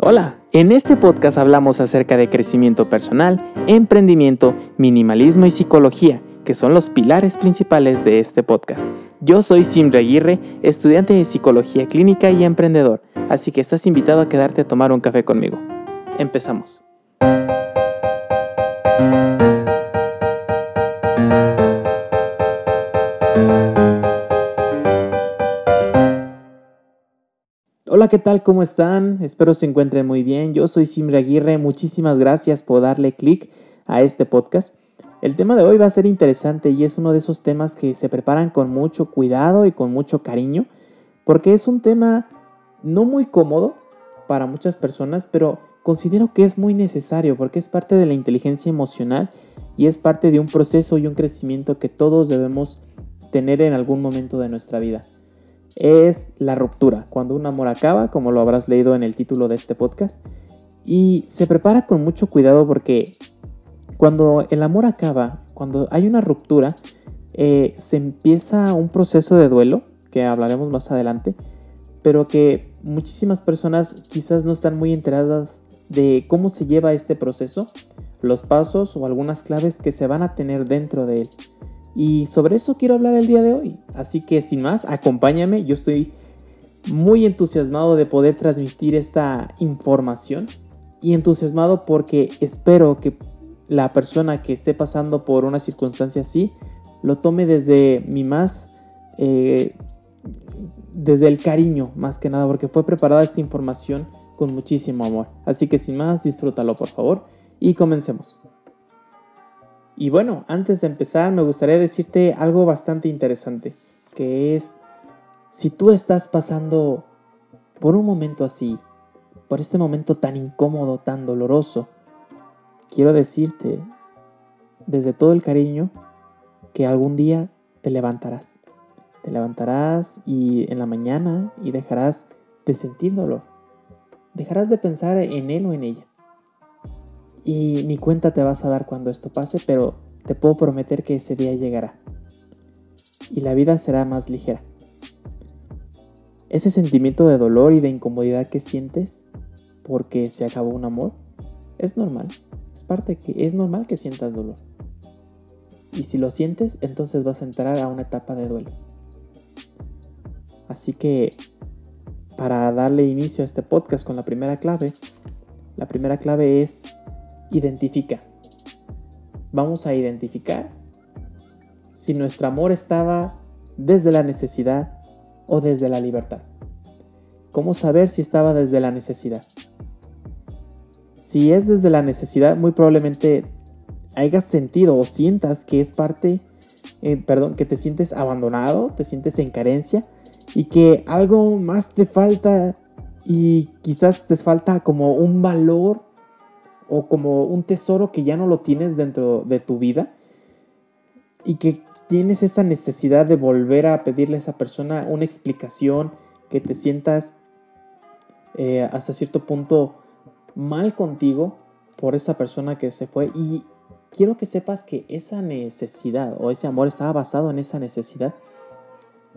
Hola, en este podcast hablamos acerca de crecimiento personal, emprendimiento, minimalismo y psicología, que son los pilares principales de este podcast. Yo soy Simra Aguirre, estudiante de psicología clínica y emprendedor, así que estás invitado a quedarte a tomar un café conmigo. Empezamos. Hola, ¿qué tal? ¿Cómo están? Espero se encuentren muy bien. Yo soy Simra Aguirre. Muchísimas gracias por darle clic a este podcast. El tema de hoy va a ser interesante y es uno de esos temas que se preparan con mucho cuidado y con mucho cariño, porque es un tema no muy cómodo para muchas personas, pero considero que es muy necesario porque es parte de la inteligencia emocional y es parte de un proceso y un crecimiento que todos debemos tener en algún momento de nuestra vida es la ruptura, cuando un amor acaba, como lo habrás leído en el título de este podcast. Y se prepara con mucho cuidado porque cuando el amor acaba, cuando hay una ruptura, eh, se empieza un proceso de duelo, que hablaremos más adelante, pero que muchísimas personas quizás no están muy enteradas de cómo se lleva este proceso, los pasos o algunas claves que se van a tener dentro de él. Y sobre eso quiero hablar el día de hoy. Así que sin más, acompáñame. Yo estoy muy entusiasmado de poder transmitir esta información. Y entusiasmado porque espero que la persona que esté pasando por una circunstancia así lo tome desde mi más... Eh, desde el cariño, más que nada, porque fue preparada esta información con muchísimo amor. Así que sin más, disfrútalo por favor y comencemos. Y bueno, antes de empezar me gustaría decirte algo bastante interesante, que es, si tú estás pasando por un momento así, por este momento tan incómodo, tan doloroso, quiero decirte desde todo el cariño que algún día te levantarás. Te levantarás y en la mañana y dejarás de sentir dolor. Dejarás de pensar en él o en ella. Y ni cuenta te vas a dar cuando esto pase, pero te puedo prometer que ese día llegará. Y la vida será más ligera. Ese sentimiento de dolor y de incomodidad que sientes porque se acabó un amor es normal. Es parte que es normal que sientas dolor. Y si lo sientes, entonces vas a entrar a una etapa de duelo. Así que para darle inicio a este podcast con la primera clave, la primera clave es identifica. Vamos a identificar si nuestro amor estaba desde la necesidad o desde la libertad. ¿Cómo saber si estaba desde la necesidad? Si es desde la necesidad, muy probablemente hayas sentido o sientas que es parte, eh, perdón, que te sientes abandonado, te sientes en carencia y que algo más te falta y quizás te falta como un valor o como un tesoro que ya no lo tienes dentro de tu vida y que tienes esa necesidad de volver a pedirle a esa persona una explicación, que te sientas eh, hasta cierto punto mal contigo por esa persona que se fue y quiero que sepas que esa necesidad o ese amor estaba basado en esa necesidad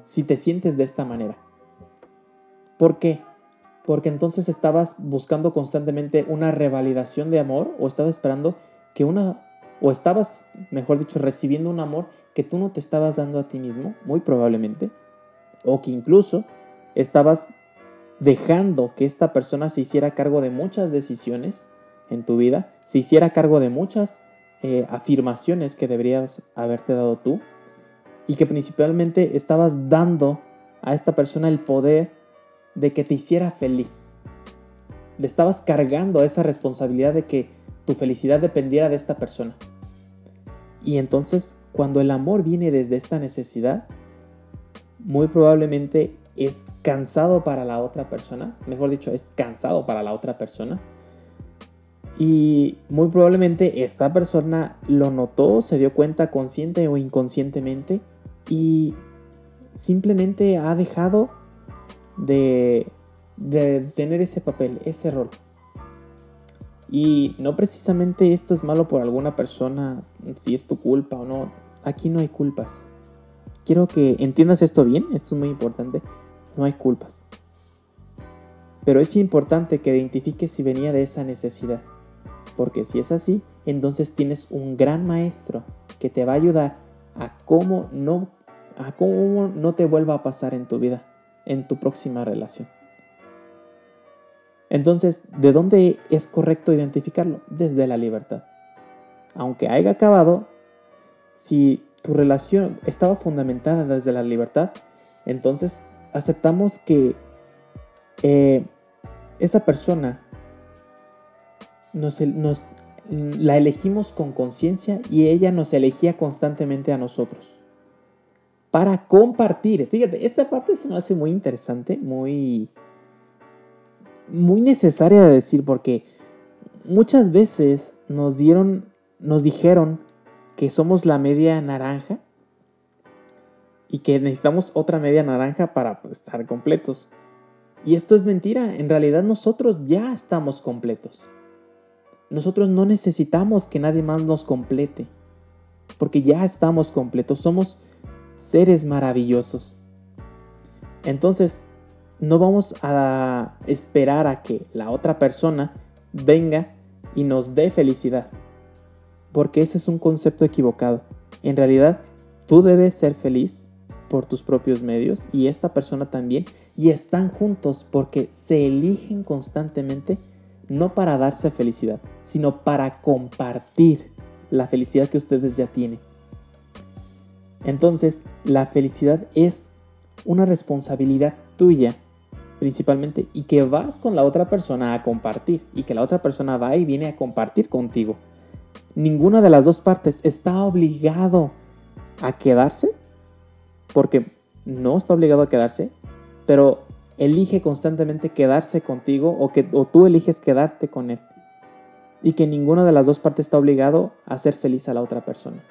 si te sientes de esta manera. ¿Por qué? Porque entonces estabas buscando constantemente una revalidación de amor o estabas esperando que una o estabas, mejor dicho, recibiendo un amor que tú no te estabas dando a ti mismo, muy probablemente, o que incluso estabas dejando que esta persona se hiciera cargo de muchas decisiones en tu vida, se hiciera cargo de muchas eh, afirmaciones que deberías haberte dado tú, y que principalmente estabas dando a esta persona el poder de que te hiciera feliz. Le estabas cargando esa responsabilidad de que tu felicidad dependiera de esta persona. Y entonces, cuando el amor viene desde esta necesidad, muy probablemente es cansado para la otra persona, mejor dicho, es cansado para la otra persona. Y muy probablemente esta persona lo notó, se dio cuenta consciente o inconscientemente y simplemente ha dejado de, tener ese papel, ese rol. Y no precisamente esto es malo por alguna persona, si es tu culpa o no. Aquí no hay culpas. Quiero que entiendas esto bien, esto es muy importante. No hay culpas. Pero es importante que identifiques si venía de esa necesidad. Porque si es así, entonces tienes un gran maestro que te va a ayudar a cómo no, a cómo no te vuelva a pasar en tu vida, en tu próxima relación. Entonces, ¿de dónde es correcto identificarlo? Desde la libertad. Aunque haya acabado, si tu relación estaba fundamentada desde la libertad, entonces aceptamos que eh, esa persona nos, nos, la elegimos con conciencia y ella nos elegía constantemente a nosotros para compartir. Fíjate, esta parte se me hace muy interesante, muy, muy necesaria de decir porque muchas veces nos dieron, nos dijeron que somos la media naranja y que necesitamos otra media naranja para estar completos. Y esto es mentira, en realidad nosotros ya estamos completos. Nosotros no necesitamos que nadie más nos complete, porque ya estamos completos, somos seres maravillosos. Entonces, no vamos a esperar a que la otra persona venga y nos dé felicidad, porque ese es un concepto equivocado. En realidad, tú debes ser feliz por tus propios medios y esta persona también, y están juntos porque se eligen constantemente no para darse felicidad, sino para compartir la felicidad que ustedes ya tienen. Entonces, la felicidad es una responsabilidad tuya principalmente y que vas con la otra persona a compartir y que la otra persona va y viene a compartir contigo. Ninguna de las dos partes está obligado a quedarse porque no está obligado a quedarse, pero elige constantemente quedarse contigo o, que, tú eliges quedarte con él. Y que ninguna de las dos partes está obligado a hacer feliz a la otra persona.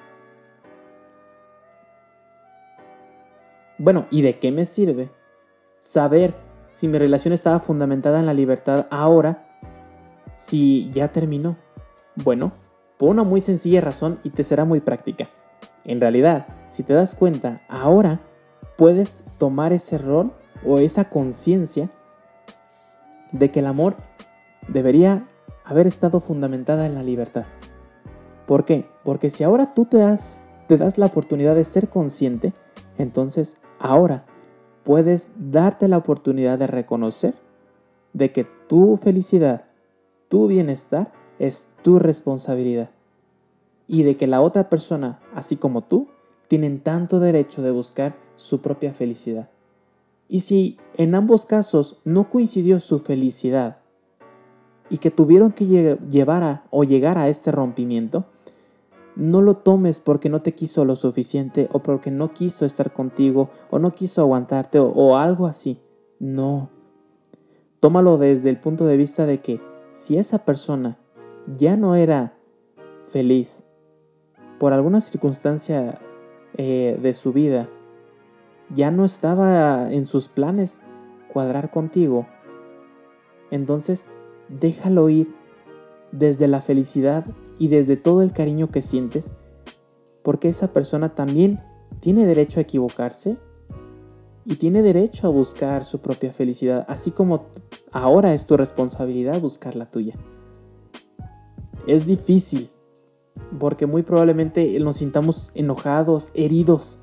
Bueno, ¿y de qué me sirve saber si mi relación estaba fundamentada en la libertad ahora si ya terminó? Bueno, por una muy sencilla razón y te será muy práctica. En realidad, si te das cuenta, ahora puedes tomar ese rol o esa conciencia de que el amor debería haber estado fundamentada en la libertad. ¿Por qué? Porque si ahora tú te das, te das la oportunidad de ser consciente, entonces ahora puedes darte la oportunidad de reconocer de que tu felicidad, tu bienestar es tu responsabilidad y de que la otra persona, así como tú, tienen tanto derecho de buscar su propia felicidad. Y si en ambos casos no coincidió su felicidad y que tuvieron que llevar a, o llegar a este rompimiento, no lo tomes porque no te quiso lo suficiente o porque no quiso estar contigo o no quiso aguantarte o, o algo así. No. Tómalo desde el punto de vista de que si esa persona ya no era feliz por alguna circunstancia eh, de su vida ya no estaba en sus planes cuadrar contigo, entonces déjalo ir desde la felicidad y desde todo el cariño que sientes, porque esa persona también tiene derecho a equivocarse y tiene derecho a buscar su propia felicidad, así como ahora es tu responsabilidad buscar la tuya. Es difícil, porque muy probablemente nos sintamos enojados, heridos,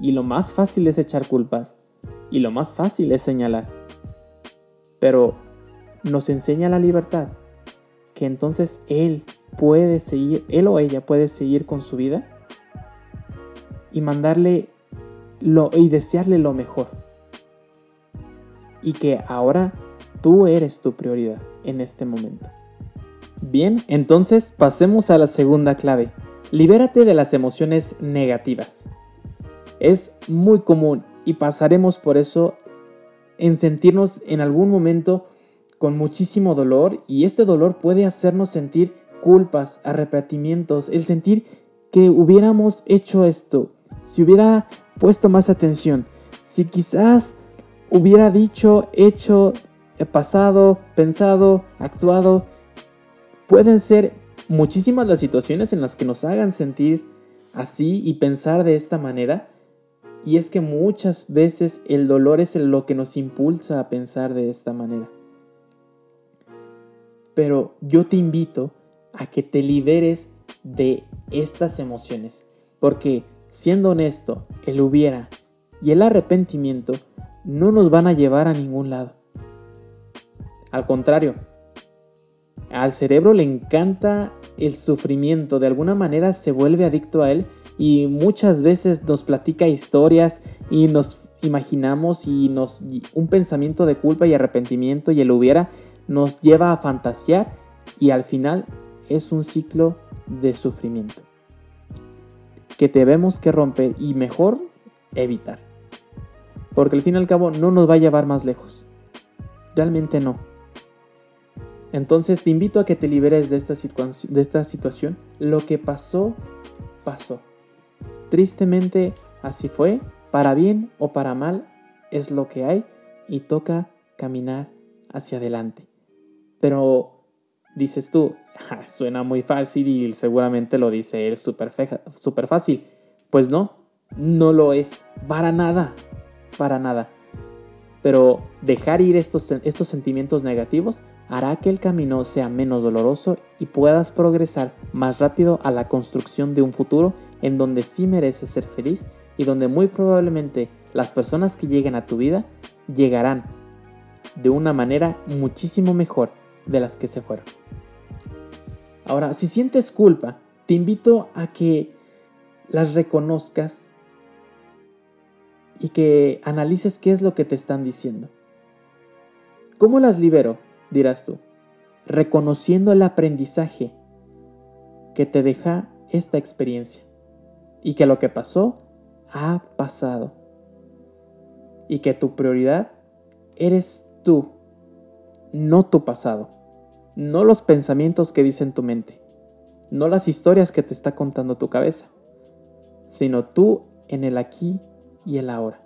y lo más fácil es echar culpas. Y lo más fácil es señalar. Pero nos enseña la libertad. Que entonces él puede seguir, él o ella puede seguir con su vida. Y mandarle lo, y desearle lo mejor. Y que ahora tú eres tu prioridad en este momento. Bien, entonces pasemos a la segunda clave. Libérate de las emociones negativas. Es muy común y pasaremos por eso en sentirnos en algún momento con muchísimo dolor y este dolor puede hacernos sentir culpas, arrepentimientos, el sentir que hubiéramos hecho esto, si hubiera puesto más atención, si quizás hubiera dicho, hecho, pasado, pensado, actuado, pueden ser muchísimas las situaciones en las que nos hagan sentir así y pensar de esta manera y es que muchas veces el dolor es lo que nos impulsa a pensar de esta manera. pero yo te invito a que te liberes de estas emociones, porque siendo honesto, el hubiera y el arrepentimiento no nos van a llevar a ningún lado. Al contrario, al cerebro le encanta el sufrimiento, de alguna manera se vuelve adicto a él y muchas veces nos platica historias y nos imaginamos y nos un pensamiento de culpa y arrepentimiento y el hubiera nos lleva a fantasear y al final es un ciclo de sufrimiento que debemos que romper y mejor evitar. Porque al fin y al cabo no nos va a llevar más lejos. Realmente no. Entonces te invito a que te liberes de esta, de esta situación. Lo que pasó, pasó. Tristemente así fue, para bien o para mal, es lo que hay y toca caminar hacia adelante. Pero dices tú, suena muy fácil y seguramente lo dice él súper super fácil. Pues no, no lo es, para nada, para nada. Pero dejar ir estos, estos sentimientos negativos hará que el camino sea menos doloroso y puedas progresar más rápido a la construcción de un futuro en donde sí mereces ser feliz y donde muy probablemente las personas que lleguen a tu vida llegarán de una manera muchísimo mejor de las que se fueron. Ahora, si sientes culpa, te invito a que las reconozcas y que analices qué es lo que te están diciendo. ¿Cómo las libero? dirás tú. Reconociendo el aprendizaje que te deja esta experiencia y que lo que pasó ha pasado y que tu prioridad eres tú, no tu pasado, no los pensamientos que dice en tu mente, no las historias que te está contando tu cabeza, sino tú en el aquí y el ahora.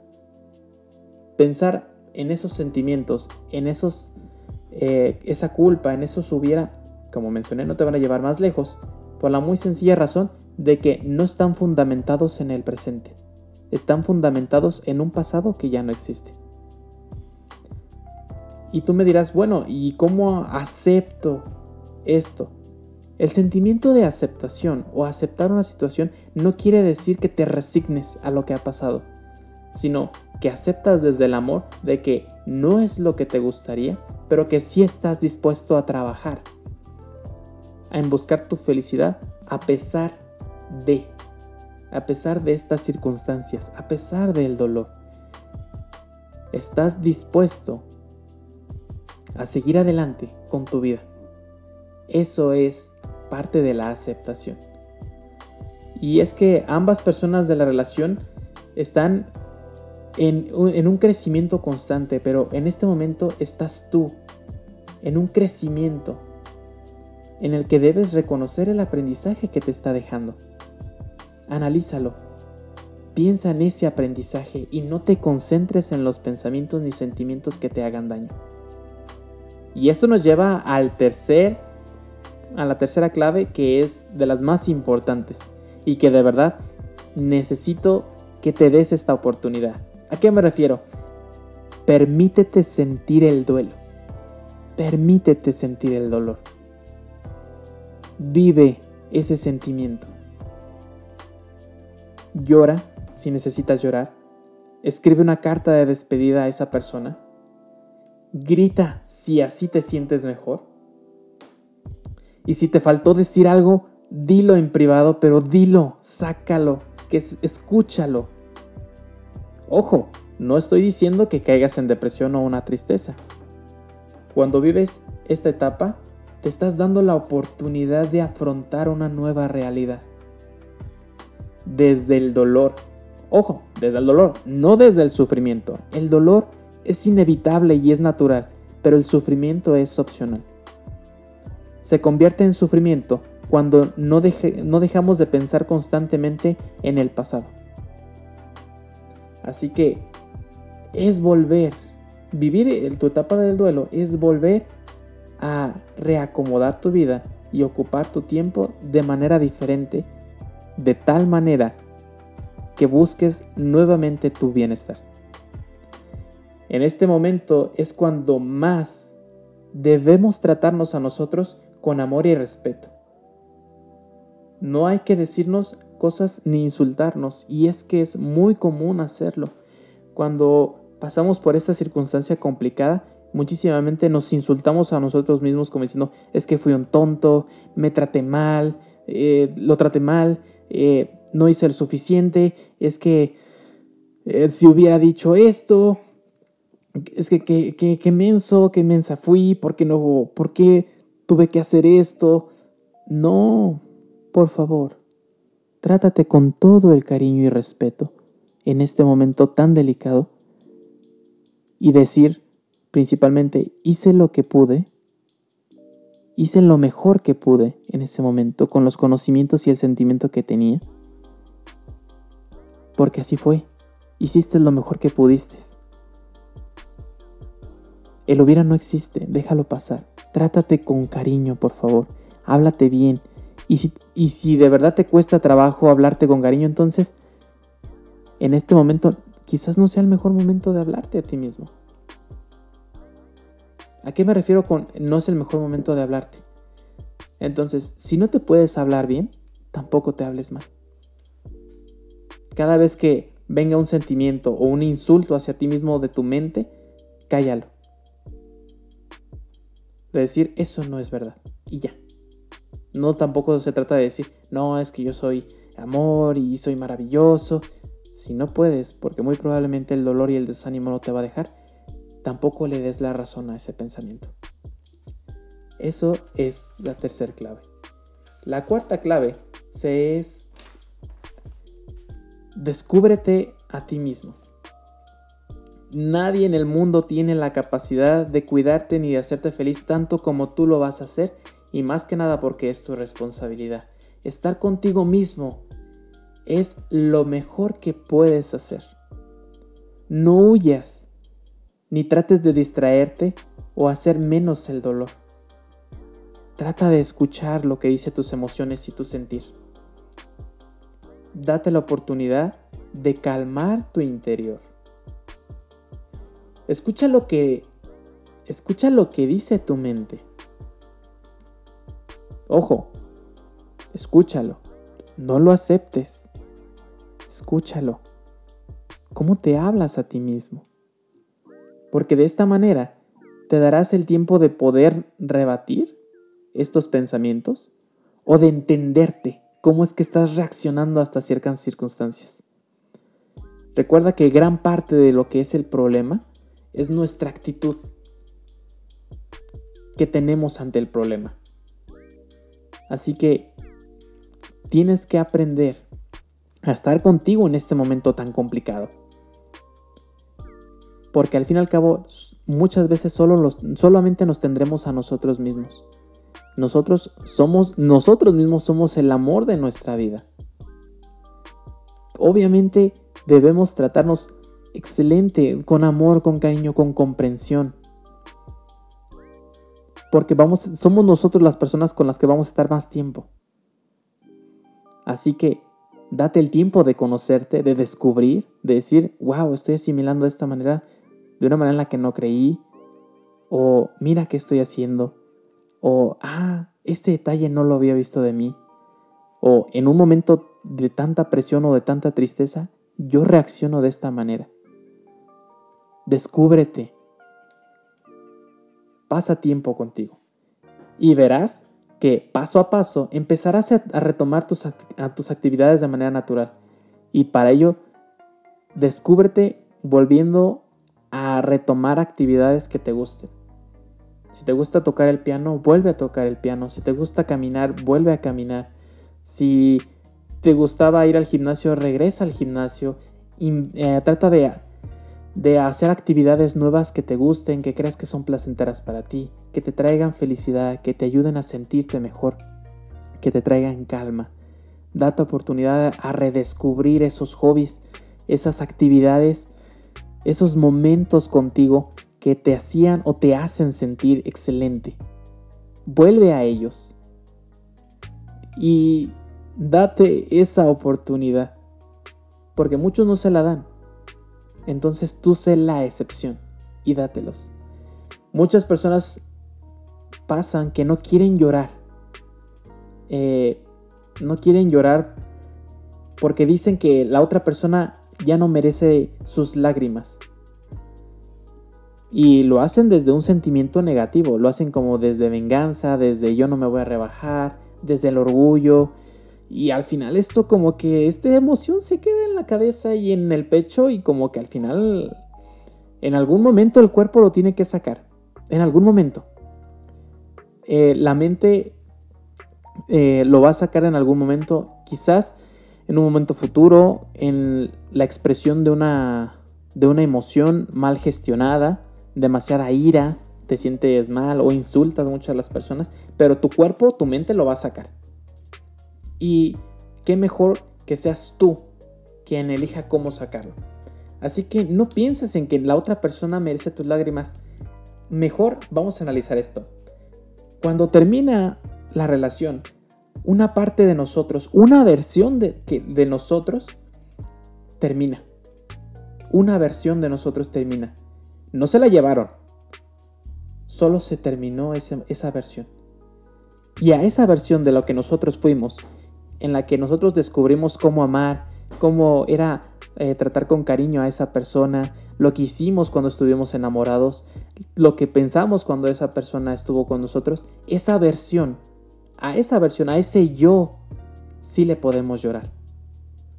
Pensar en esos sentimientos, en esos, eh, esa culpa, en esos hubiera, como mencioné, no te van a llevar más lejos, por la muy sencilla razón de que no están fundamentados en el presente, están fundamentados en un pasado que ya no existe. Y tú me dirás, bueno, ¿y cómo acepto esto? El sentimiento de aceptación o aceptar una situación no quiere decir que te resignes a lo que ha pasado sino que aceptas desde el amor de que no es lo que te gustaría, pero que sí estás dispuesto a trabajar, en buscar tu felicidad a pesar de, a pesar de estas circunstancias, a pesar del dolor. Estás dispuesto a seguir adelante con tu vida. Eso es parte de la aceptación. Y es que ambas personas de la relación están en, un crecimiento constante, pero en este momento estás tú, en un crecimiento en el que debes reconocer el aprendizaje que te está dejando. Analízalo. Piensa en ese aprendizaje y no te concentres en los pensamientos ni sentimientos que te hagan daño. Y esto nos lleva al tercer a la tercera clave que es de las más importantes y que de verdad necesito que te des esta oportunidad. ¿A qué me refiero? Permítete sentir el duelo. Permítete sentir el dolor. Vive ese sentimiento. Llora si necesitas llorar. Escribe una carta de despedida a esa persona. Grita si así te sientes mejor. Y si te faltó decir algo, dilo en privado, pero dilo, sácalo, que escúchalo Ojo, no estoy diciendo que caigas en depresión o una tristeza. Cuando vives esta etapa, te estás dando la oportunidad de afrontar una nueva realidad. Desde el dolor. Ojo, desde el dolor, no desde el sufrimiento. El dolor es inevitable y es natural, pero el sufrimiento es opcional. Se convierte en sufrimiento cuando no, dejamos de pensar constantemente en el pasado. Así que es volver, vivir tu etapa del duelo es volver a reacomodar tu vida y ocupar tu tiempo de manera diferente, de tal manera que busques nuevamente tu bienestar. En este momento es cuando más debemos tratarnos a nosotros con amor y respeto. No hay que decirnos cosas ni insultarnos, y es que es muy común hacerlo. Cuando pasamos por esta circunstancia complicada, muchísimamente nos insultamos a nosotros mismos como diciendo, es que fui un tonto, me traté mal, eh, lo traté mal, eh, no hice el suficiente, es que eh, si hubiera dicho esto, es que qué menso, qué mensa fui, ¿por qué no, por qué tuve que hacer esto? No, por favor, trátate con todo el cariño y respeto en este momento tan delicado y decir principalmente, hice lo que pude, hice lo mejor que pude en ese momento con los conocimientos y el sentimiento que tenía, porque así fue, hiciste lo mejor que pudiste. El hubiera no existe, déjalo pasar. Trátate con cariño, por favor. Háblate bien. Y si, y si de verdad te cuesta trabajo hablarte con cariño, entonces en este momento quizás no sea el mejor momento de hablarte a ti mismo. ¿A qué me refiero con no es el mejor momento de hablarte? Entonces, si no te puedes hablar bien, tampoco te hables mal. Cada vez que venga un sentimiento o un insulto hacia ti mismo de tu mente, cállalo. De decir, eso no es verdad. Y ya. No tampoco se trata de decir, no, es que yo soy amor y soy maravilloso. Si no puedes, porque muy probablemente el dolor y el desánimo no te va a dejar, tampoco le des la razón a ese pensamiento. Eso es la tercera clave. La cuarta clave se es descúbrete a ti mismo. Nadie en el mundo tiene la capacidad de cuidarte ni de hacerte feliz tanto como tú lo vas a hacer y más que nada porque es tu responsabilidad. Estar contigo mismo es lo mejor que puedes hacer. No huyas ni trates de distraerte o hacer menos el dolor. Trata de escuchar lo que dice tus emociones y tu sentir. Date la oportunidad de calmar tu interior. Escucha lo que escucha lo que dice tu mente. Ojo, escúchalo. No lo aceptes. Escúchalo. ¿Cómo te hablas a ti mismo? porque de esta manera te darás el tiempo de poder rebatir estos pensamientos o de entenderte cómo es que estás reaccionando hasta ciertas circunstancias. Recuerda que gran parte de lo que es el problema es nuestra actitud que tenemos ante el problema. Así que tienes que aprender a estar contigo en este momento tan complicado. Porque al fin y al cabo, muchas veces solo los, solamente nos tendremos a nosotros mismos. Nosotros somos, nosotros mismos somos el amor de nuestra vida. Obviamente debemos tratarnos excelente, con amor, con cariño, con comprensión. Porque vamos, somos nosotros las personas con las que vamos a estar más tiempo. Así que date el tiempo de conocerte, de descubrir, de decir, wow, estoy asimilando de esta manera de una manera en la que no creí, o mira qué estoy haciendo, o ah, este detalle no lo había visto de mí, o en un momento de tanta presión o de tanta tristeza, yo reacciono de esta manera. Descúbrete. Pasa tiempo contigo. Y verás que paso a paso empezarás a retomar tus, tus actividades de manera natural. Y para ello, descúbrete volviendo a retomar actividades que te gusten. Si te gusta tocar el piano, vuelve a tocar el piano. Si te gusta caminar, vuelve a caminar. Si te gustaba ir al gimnasio, regresa al gimnasio. Y, eh, trata de, de hacer actividades nuevas que te gusten, que creas que son placenteras para ti, que te traigan felicidad, que te ayuden a sentirte mejor, que te traigan calma. Date oportunidad a redescubrir esos hobbies, esas actividades esos momentos contigo que te hacían o te hacen sentir excelente. Vuelve a ellos y date esa oportunidad, porque muchos no se la dan. Entonces tú sé la excepción y dátelos. Muchas personas pasan que no quieren llorar. Eh, no quieren llorar porque dicen que la otra persona ya no merece sus lágrimas. Y lo hacen desde un sentimiento negativo, lo hacen como desde venganza, desde yo no me voy a rebajar, desde el orgullo. Y al final esto como que esta emoción se queda en la cabeza y en el pecho y como que al final en algún momento el cuerpo lo tiene que sacar. En algún momento. Eh, la mente eh, lo va a sacar en algún momento. Quizás en un momento futuro, en la expresión de una, de una emoción mal gestionada, demasiada ira, te sientes mal o insultas mucho a las personas, pero tu cuerpo, tu mente lo va a sacar. Y qué mejor que seas tú quien elija cómo sacarlo. Así que no pienses en que la otra persona merece tus lágrimas. Mejor vamos a analizar esto. Cuando termina la relación, una parte de nosotros, una versión de, de nosotros, termina. Una versión de nosotros termina. No se la llevaron. Solo se terminó esa versión. Y a esa versión de lo que nosotros fuimos, en la que nosotros descubrimos cómo amar, cómo era eh, tratar con cariño a esa persona, lo que hicimos cuando estuvimos enamorados, lo que pensamos cuando esa persona estuvo con nosotros, esa versión a esa versión, a ese yo, sí le podemos llorar.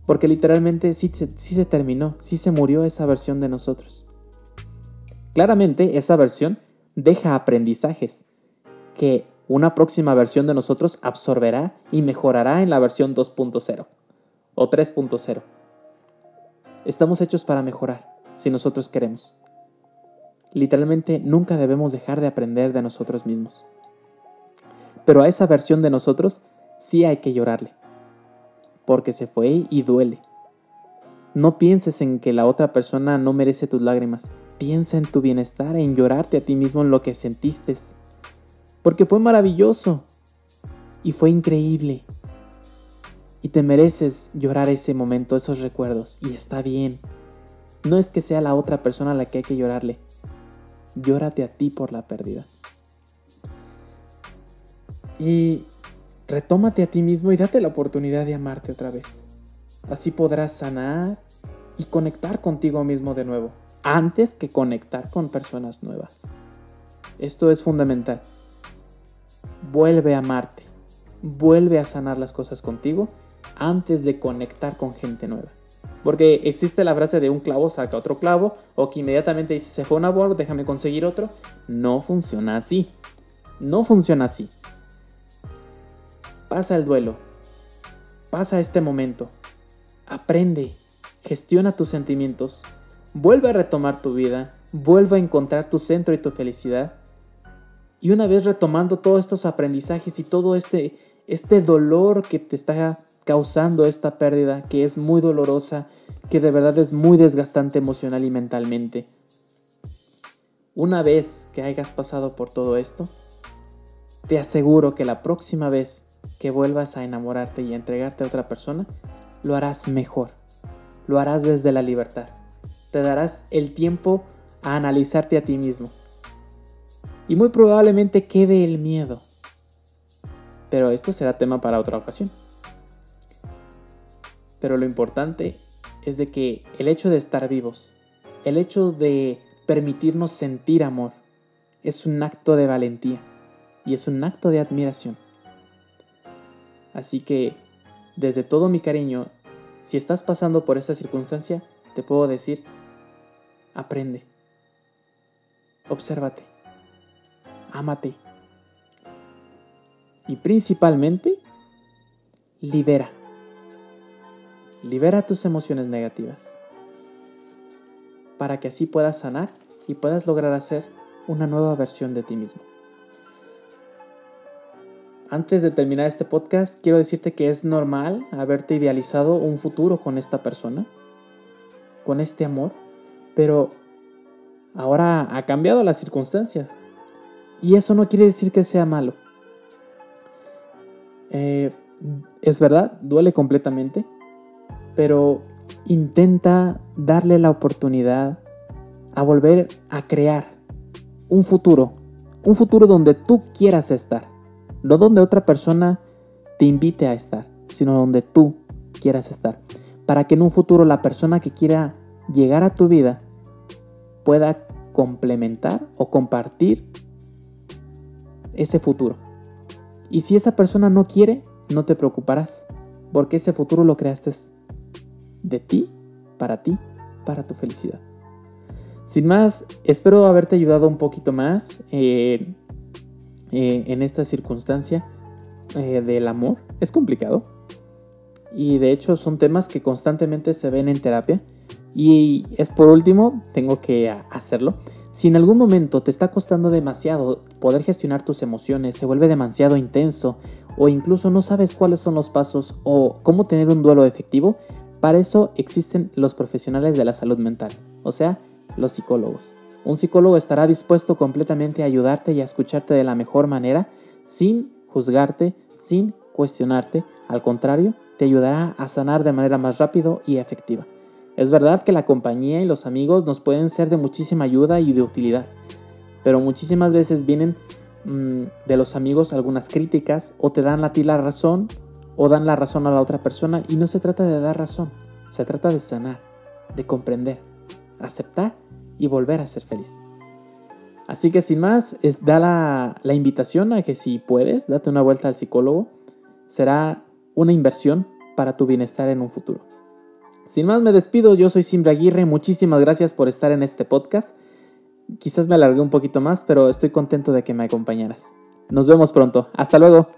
Porque literalmente sí, sí se terminó, sí se murió esa versión de nosotros. Claramente esa versión deja aprendizajes que una próxima versión de nosotros absorberá y mejorará en la versión 2.0 o 3.0. Estamos hechos para mejorar, si nosotros queremos. Literalmente nunca debemos dejar de aprender de nosotros mismos. Pero a esa versión de nosotros sí hay que llorarle, porque se fue y duele. No pienses en que la otra persona no merece tus lágrimas. Piensa en tu bienestar, en llorarte a ti mismo en lo que sentiste. Porque fue maravilloso y fue increíble. Y te mereces llorar ese momento, esos recuerdos. Y está bien. No es que sea la otra persona a la que hay que llorarle. Llórate a ti por la pérdida. Y retómate a ti mismo y date la oportunidad de amarte otra vez. Así podrás sanar y conectar contigo mismo de nuevo, antes que conectar con personas nuevas. Esto es fundamental. Vuelve a amarte, vuelve a sanar las cosas contigo antes de conectar con gente nueva. Porque existe la frase de un clavo saca otro clavo, o que inmediatamente dice se fue un amor, déjame conseguir otro. No funciona así. No funciona así. Pasa el duelo. Pasa este momento. Aprende. Gestiona tus sentimientos. Vuelve a retomar tu vida. Vuelve a encontrar tu centro y tu felicidad. Y una vez retomando todos estos aprendizajes y todo este, este dolor que te está causando esta pérdida, que es muy dolorosa, que de verdad es muy desgastante emocional y mentalmente. Una vez que hayas pasado por todo esto, te aseguro que la próxima vez que vuelvas a enamorarte y a entregarte a otra persona, lo harás mejor. Lo harás desde la libertad. Te darás el tiempo a analizarte a ti mismo. Y muy probablemente quede el miedo. Pero esto será tema para otra ocasión. Pero lo importante es de que el hecho de estar vivos, el hecho de permitirnos sentir amor, es un acto de valentía y es un acto de admiración. Así que, desde todo mi cariño, si estás pasando por esta circunstancia, te puedo decir, aprende, obsérvate, ámate y principalmente, libera. Libera tus emociones negativas para que así puedas sanar y puedas lograr hacer una nueva versión de ti mismo. Antes de terminar este podcast, quiero decirte que es normal haberte idealizado un futuro con esta persona, con este amor, pero ahora ha cambiado las circunstancias. Y eso no quiere decir que sea malo. Eh, es verdad, duele completamente, pero intenta darle la oportunidad a volver a crear un futuro Un futuro donde tú quieras estar. No donde otra persona te invite a estar, sino donde tú quieras estar. Para que en un futuro la persona que quiera llegar a tu vida pueda complementar o compartir ese futuro. Y si esa persona no quiere, no te preocuparás, porque ese futuro lo creaste de ti, para ti, para tu felicidad. Sin más, espero haberte ayudado un poquito más eh, eh, en esta circunstancia eh, del amor. Es complicado. Y de hecho son temas que constantemente se ven en terapia. Y es por último, tengo que hacerlo. Si en algún momento te está costando demasiado poder gestionar tus emociones, se vuelve demasiado intenso o incluso no sabes cuáles son los pasos o cómo tener un duelo efectivo, para eso existen los profesionales de la salud mental, o sea, los psicólogos. Un psicólogo estará dispuesto completamente a ayudarte y a escucharte de la mejor manera, sin juzgarte, sin cuestionarte, al contrario, te ayudará a sanar de manera más rápido y efectiva. Es verdad que la compañía y los amigos nos pueden ser de muchísima ayuda y de utilidad, pero muchísimas veces vienen mm, de los amigos algunas críticas o te dan a ti la razón o dan la razón a la otra persona y no se trata de dar razón, se trata de sanar, de comprender, aceptar y volver a ser feliz. Así que sin más, es, da la, la invitación a que si puedes, date una vuelta al psicólogo. Será una inversión para tu bienestar en un futuro. Sin más me despido, yo soy Simbra Aguirre, muchísimas gracias por estar en este podcast. Quizás me alargué un poquito más, pero estoy contento de que me acompañaras. Nos vemos pronto, hasta luego.